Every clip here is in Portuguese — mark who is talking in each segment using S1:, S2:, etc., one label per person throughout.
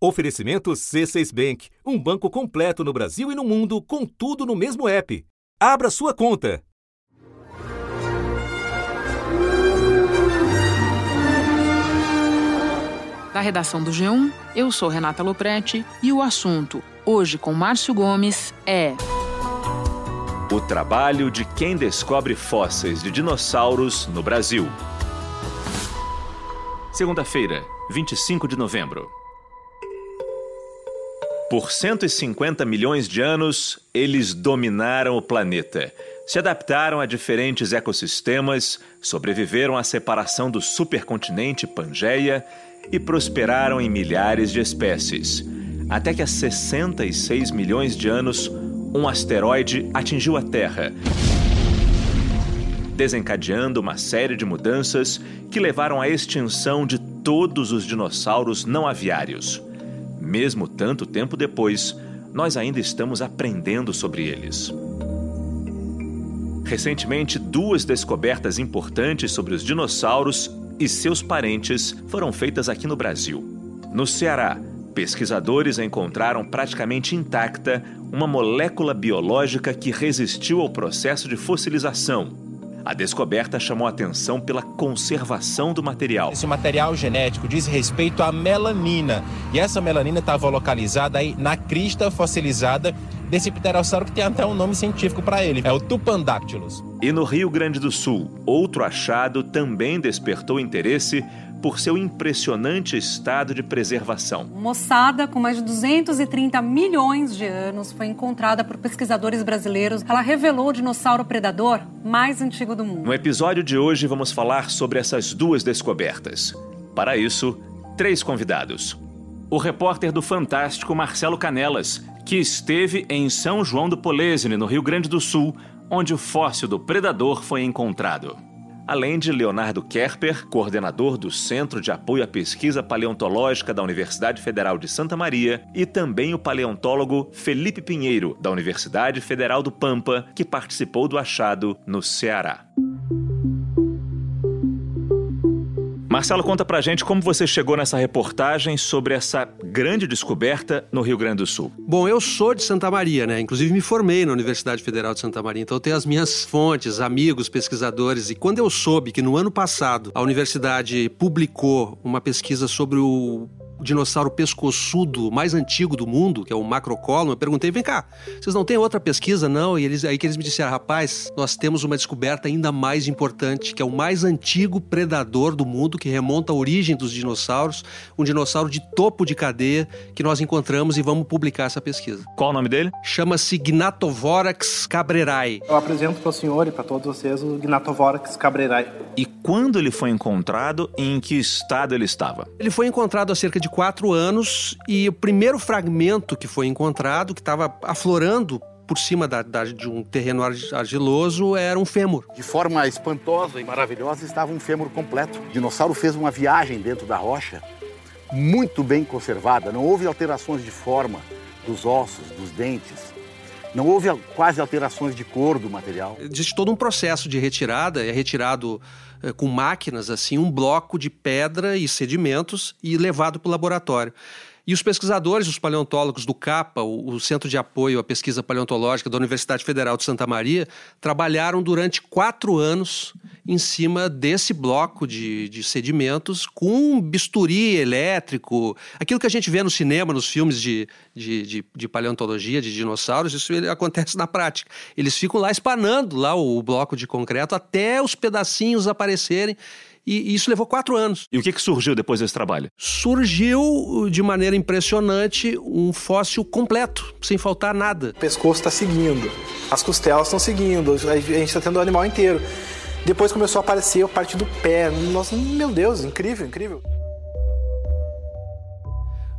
S1: Oferecimento C6 Bank, um banco completo no Brasil e no mundo, com tudo no mesmo app. Abra sua conta.
S2: Da redação do G1, eu sou Renata Loprete e o assunto, hoje com Márcio Gomes, é.
S3: O trabalho de quem descobre fósseis de dinossauros no Brasil. Segunda-feira, 25 de novembro. Por 150 milhões de anos, eles dominaram o planeta. Se adaptaram a diferentes ecossistemas, sobreviveram à separação do supercontinente Pangeia e prosperaram em milhares de espécies. Até que há 66 milhões de anos, um asteroide atingiu a Terra, desencadeando uma série de mudanças que levaram à extinção de todos os dinossauros não aviários. Mesmo tanto tempo depois, nós ainda estamos aprendendo sobre eles. Recentemente, duas descobertas importantes sobre os dinossauros e seus parentes foram feitas aqui no Brasil. No Ceará, pesquisadores encontraram praticamente intacta uma molécula biológica que resistiu ao processo de fossilização a descoberta chamou atenção pela conservação do material.
S4: Esse material genético diz respeito à melanina. E essa melanina estava localizada aí na crista fossilizada desse pterossauro que tem até um nome científico para ele. É o Tupandactylus.
S3: E no Rio Grande do Sul, outro achado também despertou interesse por seu impressionante estado de preservação.
S5: Uma ossada com mais de 230 milhões de anos foi encontrada por pesquisadores brasileiros. Ela revelou o dinossauro predador mais antigo do mundo.
S3: No episódio de hoje vamos falar sobre essas duas descobertas. Para isso, três convidados. O repórter do Fantástico Marcelo Canelas, que esteve em São João do Polesine, no Rio Grande do Sul, onde o fóssil do predador foi encontrado além de Leonardo Kerper, coordenador do Centro de Apoio à Pesquisa Paleontológica da Universidade Federal de Santa Maria, e também o paleontólogo Felipe Pinheiro, da Universidade Federal do Pampa, que participou do achado no Ceará. Marcelo, conta pra gente como você chegou nessa reportagem sobre essa grande descoberta no Rio Grande do Sul.
S6: Bom, eu sou de Santa Maria, né? Inclusive me formei na Universidade Federal de Santa Maria, então eu tenho as minhas fontes, amigos, pesquisadores. E quando eu soube que no ano passado a universidade publicou uma pesquisa sobre o dinossauro pescoçudo mais antigo do mundo, que é o Macrocolum, eu perguntei, vem cá, vocês não têm outra pesquisa, não? E eles, aí que eles me disseram, rapaz, nós temos uma descoberta ainda mais importante, que é o mais antigo predador do mundo, que remonta à origem dos dinossauros, um dinossauro de topo de cadeia que nós encontramos e vamos publicar essa pesquisa.
S3: Qual o nome dele?
S6: Chama-se Gnatovorax cabrerae.
S7: Eu apresento para o senhor e para todos vocês o Gnatovorax cabrerae.
S3: E quando ele foi encontrado, em que estado ele estava?
S6: Ele foi encontrado há cerca de de quatro anos e o primeiro fragmento que foi encontrado, que estava aflorando por cima da, da, de um terreno argiloso era um fêmur.
S8: De forma espantosa e maravilhosa estava um fêmur completo. O dinossauro fez uma viagem dentro da rocha, muito bem conservada. Não houve alterações de forma dos ossos, dos dentes. Não houve quase alterações de cor do material.
S6: Existe todo um processo de retirada, é retirado com máquinas assim um bloco de pedra e sedimentos e levado para o laboratório. E os pesquisadores, os paleontólogos do CAPA, o, Centro de Apoio à Pesquisa Paleontológica da Universidade Federal de Santa Maria, trabalharam durante quatro anos em cima desse bloco de, de sedimentos com bisturi elétrico, aquilo que a gente vê no cinema, nos filmes de, de, de, de paleontologia, de dinossauros, isso acontece na prática. Eles ficam lá espanando lá o bloco de concreto até os pedacinhos aparecerem e, isso levou quatro anos.
S3: E o que, que surgiu depois desse trabalho?
S6: Surgiu, de maneira impressionante, um fóssil completo, sem faltar nada.
S7: O pescoço está seguindo, as costelas estão seguindo, a gente está tendo o animal inteiro. Depois começou a aparecer a parte do pé. Nossa, meu Deus, incrível, incrível.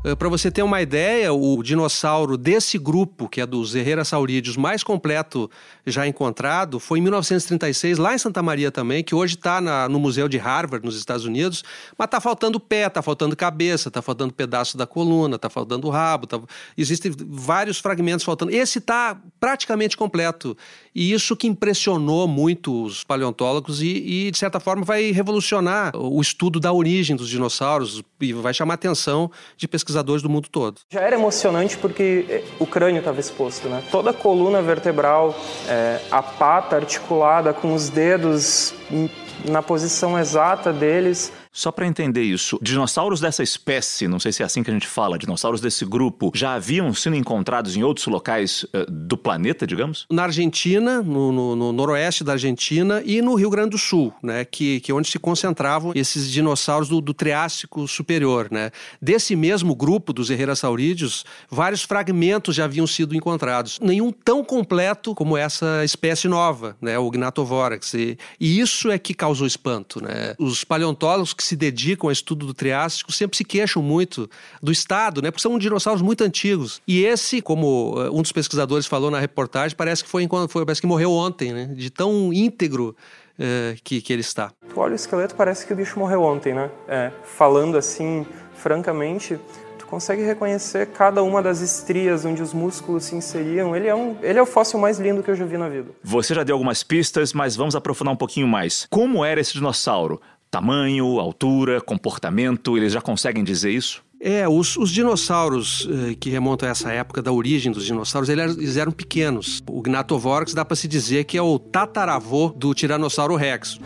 S6: Eh, Para você ter uma ideia, o dinossauro desse grupo, que é dos Herrerasaurideus, mais completo já encontrado, foi em 1936, lá em Santa Maria também, que hoje está no Museu de Harvard, nos Estados Unidos, mas está faltando pé, está faltando cabeça, está faltando pedaço da coluna, está faltando rabo, tá... existem vários fragmentos faltando. Esse está praticamente completo. E isso que impressionou muito os paleontólogos e, e, de certa forma, vai revolucionar o estudo da origem dos dinossauros e vai chamar a atenção de pesquisadores pesquisadores do mundo todo.
S9: Já era emocionante porque eh, o crânio estava exposto, né? Toda a coluna vertebral, é, a pata articulada com os dedos na posição exata deles.
S3: Só para entender isso, dinossauros dessa espécie, não sei se é assim que a gente fala, dinossauros desse grupo, já haviam sido encontrados em outros locais uh, do planeta, digamos?
S6: Na Argentina, no, no, no, noroeste da Argentina e no Rio Grande do Sul, né, que, que é onde se concentravam esses dinossauros do, do Triássico Superior. Né. Desse mesmo grupo dos Herrerasaurídeos, vários fragmentos já haviam sido encontrados. Nenhum tão completo como essa espécie nova, né, o Gnatovorax. E, e isso é que causou espanto. Né. Os paleontólogos que se dedicam ao estudo do Triássico sempre se queixam muito do estado, né? Porque são dinossauros muito antigos. E esse, como eh, um dos pesquisadores falou na reportagem, parece que foi, foi parece que morreu ontem, né? De tão íntegro uh, que, que ele está.
S9: Tu olha o esqueleto, parece que o bicho morreu ontem, né? É, falando assim, francamente, consegue reconhecer cada uma das estrias onde os músculos se inseriam. Ele é, um, ele é o fóssil mais lindo que eu já vi na vida.
S3: Você já deu algumas pistas, mas vamos aprofundar um pouquinho mais. Como era esse dinossauro? Tamanho, altura, comportamento, eles já conseguem dizer isso?
S6: É, os, os dinossauros eh, que remontam a essa época da origem dos dinossauros, eles, eles eram pequenos. O Gnatovorax dá para se dizer que é o tataravô do Tiranossauro Rex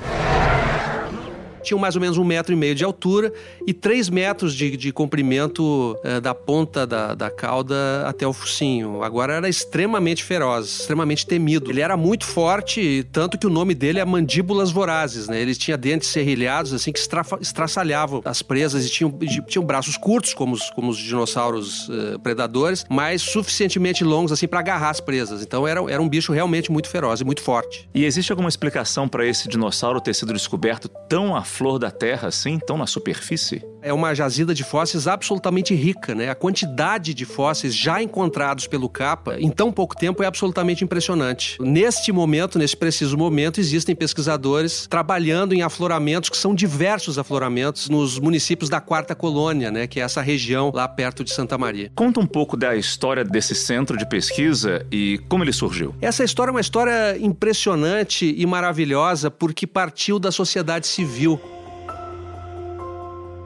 S6: tinham mais ou menos um metro e meio de altura e três metros de, de comprimento eh, da ponta da, da cauda até o focinho. Agora era extremamente feroz, extremamente temido. Ele era muito forte, tanto que o nome dele é mandíbulas vorazes, né? Ele tinha dentes serrilhados, assim, que estraçalhavam as presas e tinham, tinham braços curtos, como os, como os dinossauros uh, predadores, mas suficientemente longos, assim, para agarrar as presas. Então era, era um bicho realmente muito feroz e muito forte.
S3: E existe alguma explicação para esse dinossauro ter sido descoberto tão a flor da terra assim, tão na superfície?
S6: É uma jazida de fósseis absolutamente rica, né? A quantidade de fósseis já encontrados pelo CAPA em tão pouco tempo é absolutamente impressionante. Neste momento, nesse preciso momento, existem pesquisadores trabalhando em afloramentos que são diversos afloramentos nos municípios da Quarta Colônia, né? Que é essa região lá perto de Santa Maria.
S3: Conta um pouco da história desse centro de pesquisa e como ele surgiu.
S6: Essa história é uma história impressionante e maravilhosa porque partiu da sociedade civil.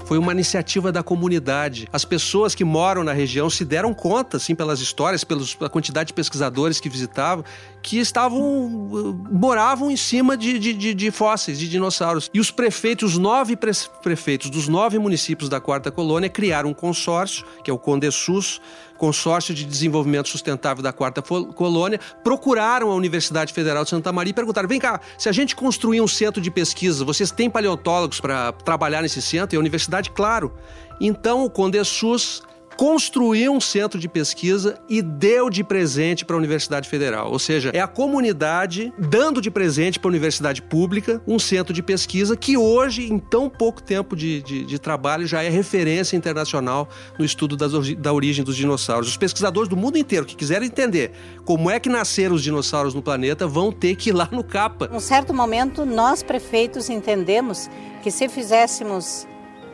S6: Foi uma iniciativa da comunidade. As pessoas que moram na região se deram conta, assim, pelas histórias, pela quantidade de pesquisadores que visitavam, que estavam uh, moravam em cima de, de, de, de, fósseis, de dinossauros. E os prefeitos, os nove prefeitos dos nove municípios da quarta colônia criaram um consórcio, que é o Condesus, Consórcio de Desenvolvimento Sustentável da Quarta Colônia, procuraram a Universidade Federal de Santa Maria e perguntaram: vem cá, se a gente construir um centro de pesquisa, vocês têm paleontólogos para trabalhar nesse centro? E a universidade, claro. Então o Condesus construiu um centro de pesquisa e deu de presente para a Universidade Federal. Ou seja, é a comunidade dando de presente para a universidade pública um centro de pesquisa que hoje, em tão pouco tempo de, de, de trabalho, já é referência internacional no estudo das, da origem dos dinossauros. Os pesquisadores do mundo inteiro que quiserem entender como é que nasceram os dinossauros no planeta vão ter que ir lá no CAPA.
S10: Num certo momento, nós prefeitos entendemos que se fizéssemos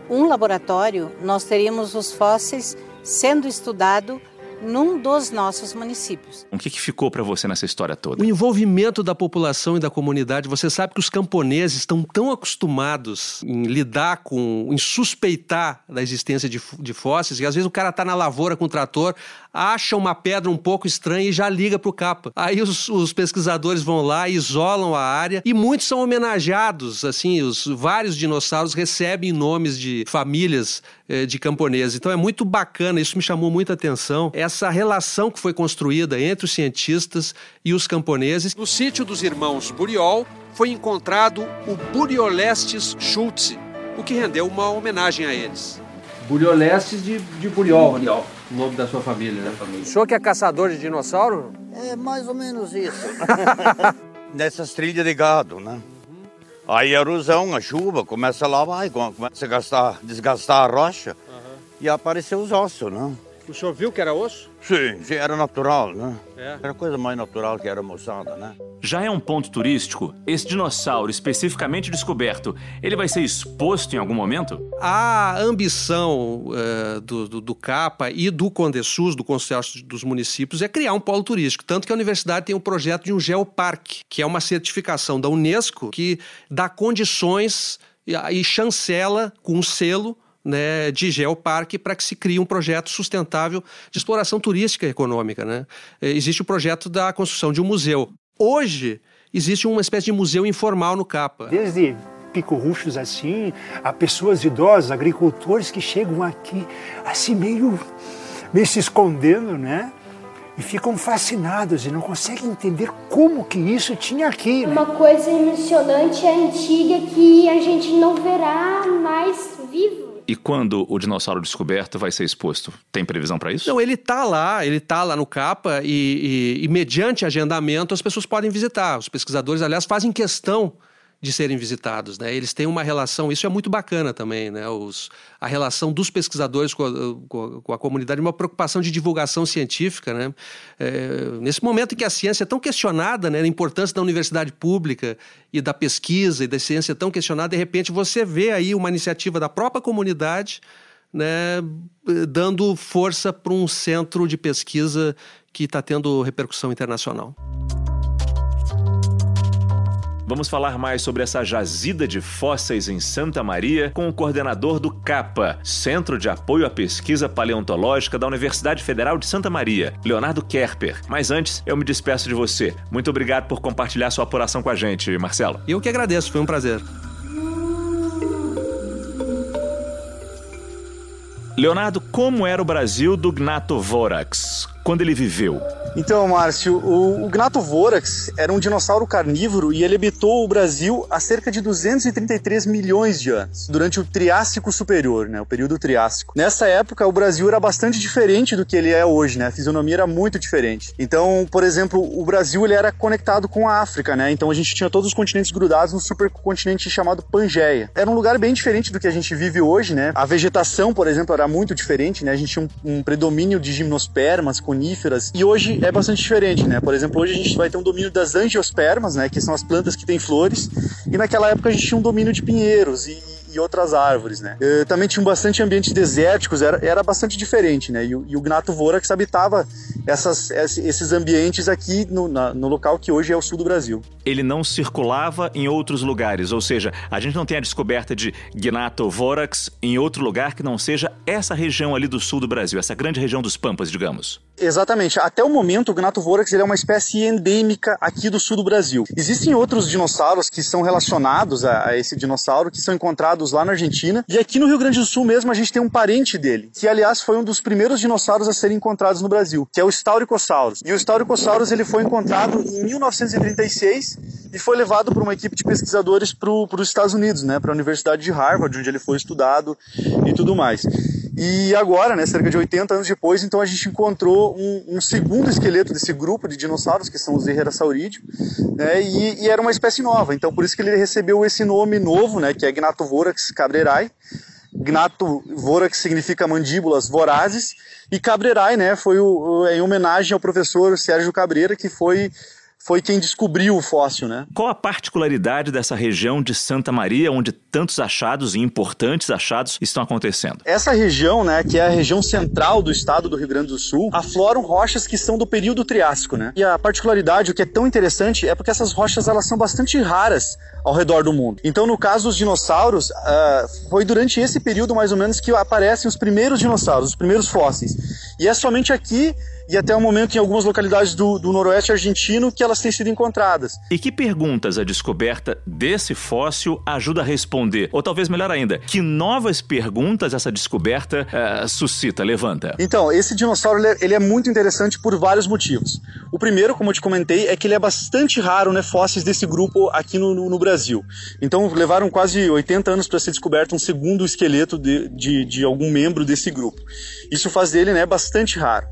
S10: um laboratório, nós teríamos os fósseis sendo estudado num dos nossos municípios.
S3: O que, que ficou para você nessa história toda?
S6: O envolvimento da população e da comunidade. Você sabe que os camponeses estão tão acostumados em lidar com, em suspeitar da existência de, de fósseis, que às vezes o cara está na lavoura com o trator, acha uma pedra um pouco estranha e já liga para o capa. Aí os, os, pesquisadores vão lá, isolam a área e muitos são homenageados. Assim, os vários dinossauros recebem nomes de famílias eh, de camponeses. Então é muito bacana, isso me chamou muita atenção, essa relação que foi construída entre os cientistas e os camponeses. No sítio dos irmãos Buriol foi encontrado o Buriolestes Schultze, o que rendeu uma homenagem a eles. Buriolestes de, de Buriol. Buriol. O nome da sua família, né? Família. O senhor que é caçador de dinossauro?
S11: É mais ou menos isso. Nessas trilhas de gado, né? Aí a erosão, a chuva, começa lá, vai, começa a gastar, desgastar a rocha uhum. e apareceu os ossos, né?
S6: O senhor viu que era osso?
S11: Sim, sim, era natural, né? É. Era coisa mais natural que era moçada, né?
S3: Já é um ponto turístico? Esse dinossauro especificamente descoberto, ele vai ser exposto em algum momento?
S6: A ambição uh, do, do, do, CAPA e do Condesus, do consórcio dos municípios, é criar um polo turístico. Tanto que a universidade tem um projeto de um geoparque, que é uma certificação da Unesco que dá condições e chancela com um selo né, de geoparque para que se crie um projeto sustentável de exploração turística e econômica. Né? É, existe o projeto da construção de um museu. Hoje, existe uma espécie de museu informal no Capa.
S12: Desde picorruchos assim, a pessoas idosas, agricultores que chegam aqui assim meio, meio se escondendo, né? E ficam fascinados e não conseguem entender como que isso tinha aqui.
S13: Né? Uma coisa emocionante, antiga, que a gente não verá mais vivo.
S3: E quando o dinossauro descoberto vai ser exposto? Tem previsão para isso?
S6: Não, ele está lá, ele está lá no capa e, e, e mediante agendamento as pessoas podem visitar. Os pesquisadores, aliás, fazem questão de serem visitados, né? Eles têm uma relação, isso é muito bacana também, né? Os, a relação dos pesquisadores com a, com a, com a comunidade, uma preocupação de divulgação científica, né? É, nesse momento em que a ciência é tão questionada, né? A importância da universidade pública e da pesquisa e da ciência é tão questionada, de repente você vê aí uma iniciativa da própria comunidade, né? Dando força para um centro de pesquisa que está tendo repercussão internacional.
S3: Vamos falar mais sobre essa jazida de fósseis em Santa Maria com o coordenador do CAPA, Centro de Apoio à Pesquisa Paleontológica da Universidade Federal de Santa Maria, Leonardo Kerper. Mas antes, eu me despeço de você. Muito obrigado por compartilhar sua apuração com a gente, Marcelo.
S6: Eu que agradeço, foi um prazer.
S3: Leonardo, como era o Brasil do Gnatovorax? Quando ele viveu?
S14: Então, Márcio, o, o Gnatovorax era um dinossauro carnívoro e ele habitou o Brasil há cerca de 233 milhões de anos, durante o Triássico Superior, né, o período Triássico. Nessa época, o Brasil era bastante diferente do que ele é hoje, né, a fisionomia era muito diferente. Então, por exemplo, o Brasil ele era conectado com a África, né, então a gente tinha todos os continentes grudados no supercontinente chamado Pangeia. Era um lugar bem diferente do que a gente vive hoje, né, a vegetação, por exemplo, era muito diferente, né, a gente tinha um, um predomínio de gimnospermas, com coníferas. E hoje é bastante diferente, né? Por exemplo, hoje a gente vai ter um domínio das angiospermas, né? Que são as plantas que têm flores. E naquela época a gente tinha um domínio de pinheiros e e outras árvores, né? Eu, também tinham bastante ambientes desérticos, era, era bastante diferente, né? E, e o Gnato Vorax habitava essas, esses ambientes aqui no, na, no local que hoje é o sul do Brasil.
S3: Ele não circulava em outros lugares, ou seja, a gente não tem a descoberta de Gnato Vorax em outro lugar que não seja essa região ali do sul do Brasil, essa grande região dos Pampas, digamos.
S14: Exatamente. Até o momento, o Gnatovorax ele é uma espécie endêmica aqui do sul do Brasil. Existem outros dinossauros que são relacionados a, a, esse dinossauro, que são lá na Argentina. E aqui no Rio Grande do Sul mesmo, a gente tem um parente dele, que aliás foi um dos primeiros dinossauros a serem encontrados no Brasil, que é o Staurikosaurus. E o Staurikosaurus ele foi encontrado em 1936 e foi levado por uma equipe de pesquisadores para os Estados Unidos, né, para a Universidade de Harvard, onde ele foi estudado e tudo mais. E agora, né, cerca de 80 anos depois, então a gente encontrou um, um segundo esqueleto desse grupo de dinossauros, que são os Herrerasauridae, né, e, e, era uma espécie nova. Então por isso que ele recebeu esse nome novo, né, que é Gnatovorax cabrerae. Gnatovorax significa mandíbulas vorazes, e Cabrerae, né, foi o, em homenagem ao professor Sérgio Cabreira, que foi foi quem descobriu o fóssil, né?
S3: Qual a particularidade dessa região de Santa Maria, onde tantos achados e importantes achados estão acontecendo?
S14: Essa região, né, que é a região central do estado do Rio Grande do Sul, afloram rochas que são do período Triássico, né? E a particularidade, o que é tão interessante, é porque essas rochas elas são bastante raras ao redor do mundo. Então, no caso dos dinossauros, uh, foi durante esse período mais ou menos que aparecem os primeiros dinossauros, os primeiros fósseis. E é somente aqui e até o momento em algumas localidades do, do noroeste argentino que elas têm sido encontradas.
S3: E que perguntas a descoberta desse fóssil ajuda a responder? Ou talvez melhor ainda, que novas perguntas essa descoberta uh, suscita, levanta?
S14: Então, esse dinossauro ele é, ele é, muito interessante por vários motivos. O primeiro, como eu te comentei, é que ele é bastante raro, né, fósseis desse grupo aqui no, no, no Brasil. Então, levaram quase 80 anos para ser descoberto um segundo esqueleto de, de, de algum membro desse grupo. Isso faz dele né, bastante raro.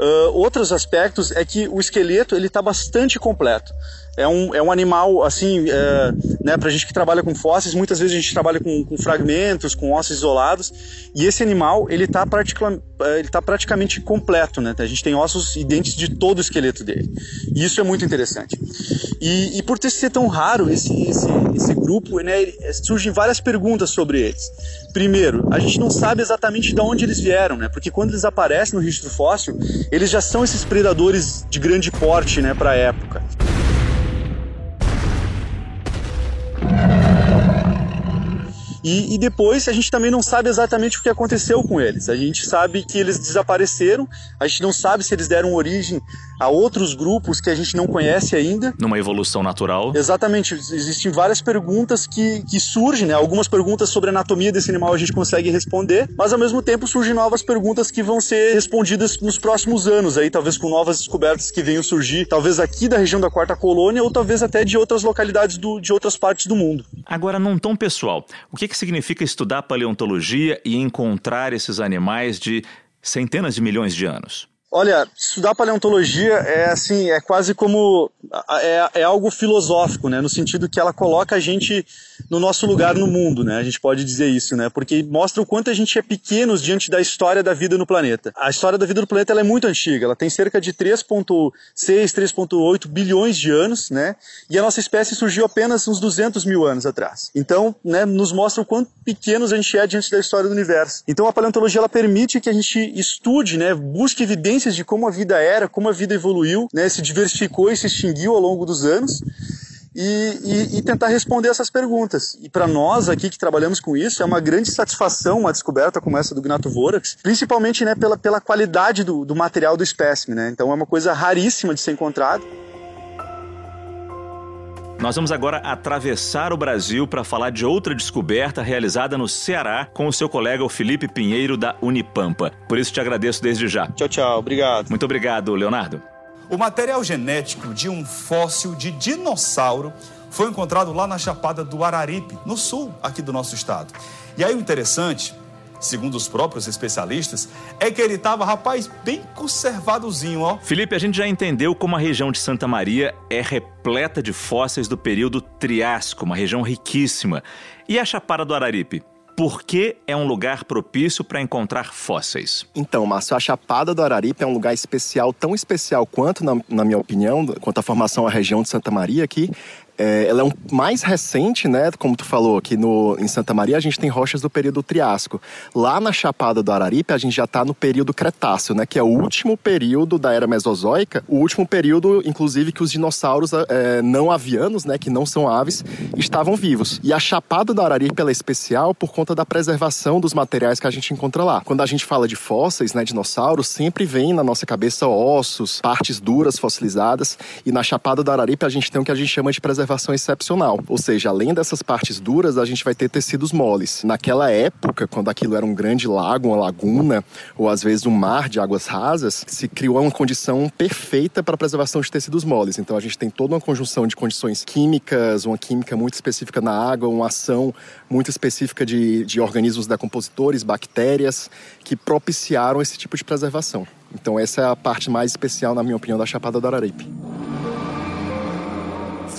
S14: Uh, outros aspectos é que o esqueleto ele está bastante completo é um, é um animal, assim, é, né, pra gente que trabalha com fósseis, muitas vezes a gente trabalha com, com fragmentos, com ossos isolados, e esse animal, ele tá, pratica, ele tá praticamente completo, né? A gente tem ossos e dentes de todo o esqueleto dele. E isso é muito interessante. E, e por ter ser tão raro esse, esse, esse grupo, né, surgem várias perguntas sobre eles. Primeiro, a gente não sabe exatamente de onde eles vieram, né? Porque quando eles aparecem no registro fóssil, eles já são esses predadores de grande porte, né, para a época. E, e, depois a gente também não sabe exatamente o que aconteceu com eles. A gente sabe que eles desapareceram, a gente não sabe se eles deram origem a outros grupos que a gente não conhece ainda.
S3: Numa evolução natural.
S14: Exatamente. Existem várias perguntas que, que surgem, né? Algumas perguntas sobre a anatomia desse animal a gente consegue responder, mas ao mesmo tempo surgem novas perguntas que vão ser respondidas nos próximos anos, aí talvez com novas descobertas que venham surgir, talvez aqui da região da Quarta Colônia ou talvez até de outras localidades do, de outras partes do mundo.
S3: Agora, num tom pessoal, o que, que significa estudar paleontologia e encontrar esses animais de centenas de milhões de anos?
S14: Olha, estudar paleontologia é assim, é quase como é, é, algo filosófico, né? No sentido que ela coloca a gente no nosso lugar no mundo, né? A gente pode dizer isso, né? Porque mostra o quanto a gente é pequeno diante da história da vida no planeta. A história da vida no planeta é muito antiga, ela tem cerca de 3,6, 3,8 bilhões de anos, né? E a nossa espécie surgiu apenas uns 200 mil anos atrás. Então, né, nos mostra o quanto pequenos a gente é diante da história do universo. Então, a paleontologia ela permite que a gente estude, né? Busque evidências de como a vida era, como a vida evoluiu, né, se diversificou e se extinguiu ao longo dos anos. E, e, e, tentar responder essas perguntas. E para nós aqui que trabalhamos com isso, é uma grande satisfação uma descoberta como essa do Gnatovorax, principalmente né, pela, pela qualidade do, do material do espécime. Né? Então é uma coisa raríssima de ser encontrado.
S3: Nós vamos agora atravessar o Brasil para falar de outra descoberta realizada no Ceará com o seu colega o Felipe Pinheiro da Unipampa. Por isso te agradeço desde já.
S14: Tchau, tchau. Obrigado.
S3: Muito obrigado, Leonardo.
S15: O material genético de um fóssil de dinossauro foi encontrado lá na Chapada do Araripe, no sul aqui do nosso estado. E aí o interessante segundo os próprios especialistas, é que ele estava, rapaz, bem conservadozinho, ó.
S3: Felipe, a gente já entendeu como a região de Santa Maria é repleta de fósseis do período Triássico, uma região riquíssima. E a Chapada do Araripe? Por que é um lugar propício para encontrar fósseis?
S16: Então, Márcio, a Chapada do Araripe é um lugar especial, tão especial quanto, na, na minha opinião, quanto a formação da região de Santa Maria aqui, é, ela é um mais recente, né? Como tu falou, aqui no, em Santa Maria a gente tem rochas do período Triássico. Lá na Chapada do Araripe a gente já está no período Cretáceo, né? Que é o último período da era Mesozoica, o último período, inclusive, que os dinossauros é, não avianos, né? Que não são aves, estavam vivos. E a Chapada do Araripe é especial por conta da preservação dos materiais que a gente encontra lá. Quando a gente fala de fósseis, né? Dinossauros, sempre vem na nossa cabeça ossos, partes duras fossilizadas. E na Chapada do Araripe a gente tem o que a gente chama de preservação preservação excepcional. Ou seja, além dessas partes duras, a gente vai ter tecidos moles. Naquela época, quando aquilo era um grande lago, uma laguna, ou às vezes um mar de águas rasas, se criou uma condição perfeita para a preservação de tecidos moles. Então a gente tem toda uma conjunção de condições químicas, uma química muito específica na água, uma ação muito específica de, de organismos decompositores, bactérias, que propiciaram esse tipo de preservação. Então essa é a parte mais especial, na minha opinião, da Chapada do Araripe.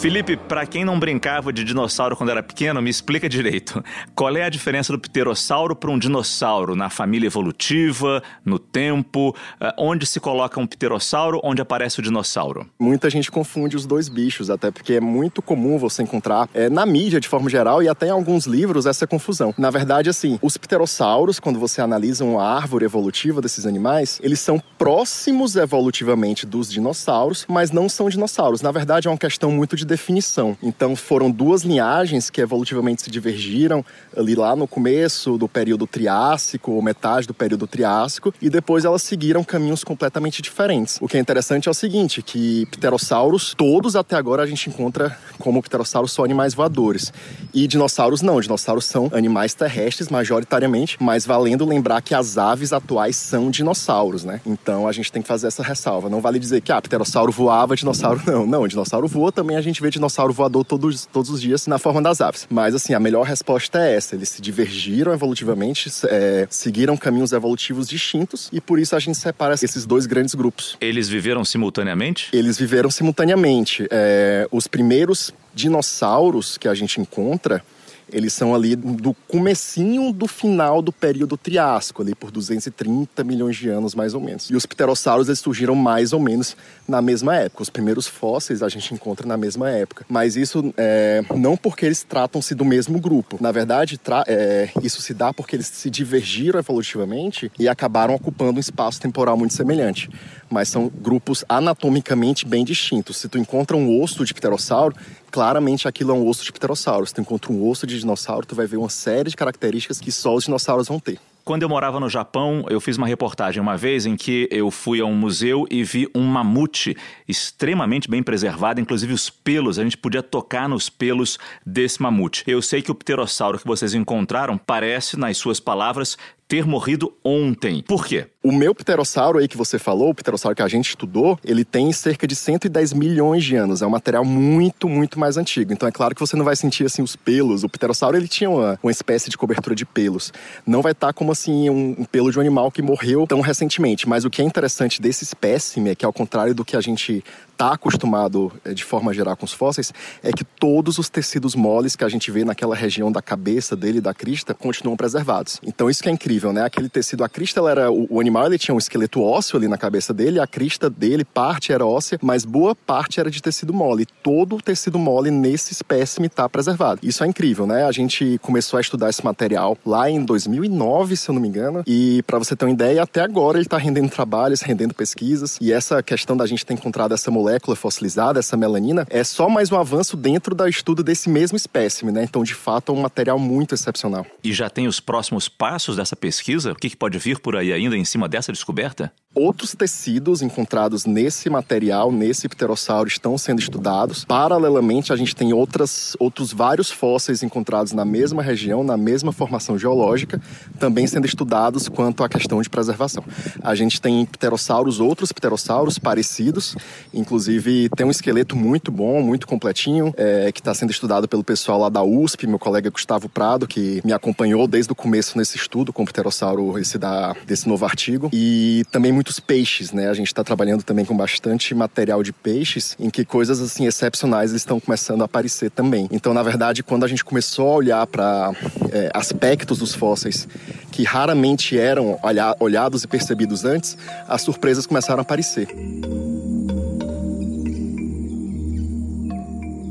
S3: Felipe, para quem não brincava de dinossauro quando era pequeno, me explica direito. Qual é a diferença do pterossauro para um dinossauro na família evolutiva, no tempo? Eh, onde se coloca um pterossauro, onde aparece o dinossauro?
S16: Muita gente confunde os dois bichos, até porque é muito comum você encontrar é, na mídia de forma geral e até em alguns livros essa confusão. Na verdade, assim, os pterossauros, quando você analisa uma árvore evolutiva desses animais, eles são próximos evolutivamente dos dinossauros, mas não são dinossauros. Na verdade, é uma questão muito de definição. Então foram duas linhagens que evolutivamente se divergiram ali lá no começo do período Triássico, ou metade do período Triássico, e depois elas seguiram caminhos completamente diferentes. O que é interessante é o seguinte, que pterossauros, todos até agora a gente encontra como pterossauros são animais voadores. E dinossauros não, dinossauros são animais terrestres majoritariamente, mas valendo lembrar que as aves atuais são dinossauros, né? Então a gente tem que fazer essa ressalva. Não vale dizer que ah, pterossauro voava, dinossauro não. Não, dinossauro voa também a gente vê dinossauro voador todos, todos os dias na forma das aves. Mas, assim, a melhor resposta é essa. Eles se divergiram evolutivamente, é, seguiram caminhos evolutivos distintos e por isso a gente separa esses dois grandes grupos.
S3: Eles viveram simultaneamente?
S16: Eles viveram simultaneamente. É, os primeiros dinossauros que a gente encontra eles são ali do comecinho do final do período Triássico, ali por 230 milhões de anos mais ou menos. E os pterossauros eles surgiram mais ou menos na mesma época. Os primeiros fósseis a gente encontra na mesma época. Mas isso é, não porque eles tratam-se do mesmo grupo. Na verdade, é, isso se dá porque eles se divergiram evolutivamente e acabaram ocupando um espaço temporal muito semelhante. Mas são grupos anatomicamente bem distintos. Se tu encontra um osso de pterossauro, claramente aquilo é um osso de pterossauro. Se tu encontra um osso de dinossauro, tu vai ver uma série de características que só os dinossauros vão ter.
S3: Quando eu morava no Japão, eu fiz uma reportagem uma vez em que eu fui a um museu e vi um mamute extremamente bem preservado, inclusive os pelos, a gente podia tocar nos pelos desse mamute. Eu sei que o pterossauro que vocês encontraram parece, nas suas palavras, ter morrido ontem. Por quê?
S16: O meu pterossauro aí que você falou, o pterossauro que a gente estudou, ele tem cerca de 110 milhões de anos. É um material muito, muito mais antigo. Então é claro que você não vai sentir assim os pelos. O pterossauro ele tinha uma, uma espécie de cobertura de pelos. Não vai estar tá como assim um, um, pelo de um animal que morreu tão recentemente. Mas o que é interessante desse espécime é que ao contrário do que a gente está acostumado eh, de forma geral com os fósseis, é que todos os tecidos moles que a gente vê naquela região da cabeça dele, da crista, continuam preservados. Então isso que é incrível, né? Aquele tecido, a crista, ela era o, o animal, ele tinha um esqueleto ósseo ali na cabeça dele, a crista dele, parte era óssea, mas boa parte era de tecido mole. Todo o tecido mole nesse espécime está preservado. Isso é incrível, né? A gente começou a estudar esse material lá em 2009, se eu não me engano, e para você ter uma ideia, até agora ele está rendendo trabalhos, rendendo pesquisas, e essa questão da gente ter encontrado essa molécula fossilizada, essa melanina, é só mais um avanço dentro do estudo desse mesmo espécime, né? Então, de fato, é um material muito excepcional.
S3: E já tem os próximos passos dessa pesquisa? O que pode vir por aí ainda em cima dessa descoberta?
S16: Outros tecidos encontrados nesse material, nesse pterossauro, estão sendo estudados. Paralelamente, a gente tem outras, outros vários fósseis encontrados na mesma região, na mesma formação geológica, também sendo estudados quanto à questão de preservação. A gente tem pterossauros, outros pterossauros parecidos, inclusive tem um esqueleto muito bom, muito completinho, é, que está sendo estudado pelo pessoal lá da USP, meu colega Gustavo Prado, que me acompanhou desde o começo nesse estudo com o pterossauro esse da, desse novo E também muitos peixes, né? A gente está trabalhando também com bastante material de peixes, em que coisas assim excepcionais estão começando a aparecer também. Então, na verdade, quando a gente começou a olhar para é, aspectos dos fósseis que raramente eram olhados e percebidos antes, as surpresas começaram a aparecer.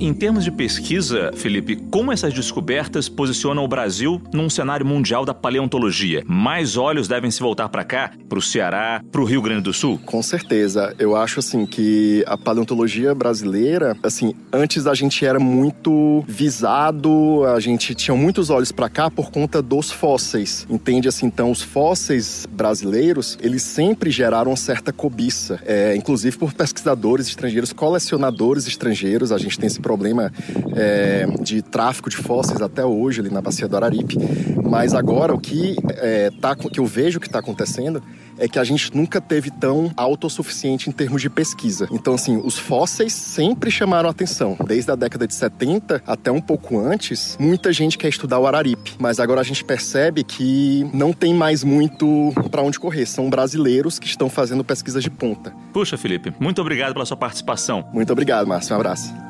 S3: Em termos de pesquisa, Felipe, como essas descobertas posicionam o Brasil num cenário mundial da paleontologia? Mais olhos devem se voltar para cá, para o Ceará, para o Rio Grande do Sul?
S16: Com certeza. Eu acho assim que a paleontologia brasileira, assim, antes a gente era muito visado, a gente tinha muitos olhos para cá por conta dos fósseis. Entende assim? Então, os fósseis brasileiros, eles sempre geraram uma certa cobiça, é, inclusive por pesquisadores estrangeiros, colecionadores estrangeiros. A gente tem esse problema é, de tráfico de fósseis até hoje ali na bacia do Araripe. Mas agora o que, é, tá, que eu vejo que está acontecendo é que a gente nunca teve tão autossuficiente em termos de pesquisa. Então, assim, os fósseis sempre chamaram atenção. Desde a década de 70 até um pouco antes, muita gente quer estudar o Araripe. Mas agora a gente percebe que não tem mais muito para onde correr. São brasileiros que estão fazendo pesquisas de ponta.
S3: Puxa, Felipe, muito obrigado pela sua participação.
S16: Muito obrigado, Márcio. Um abraço.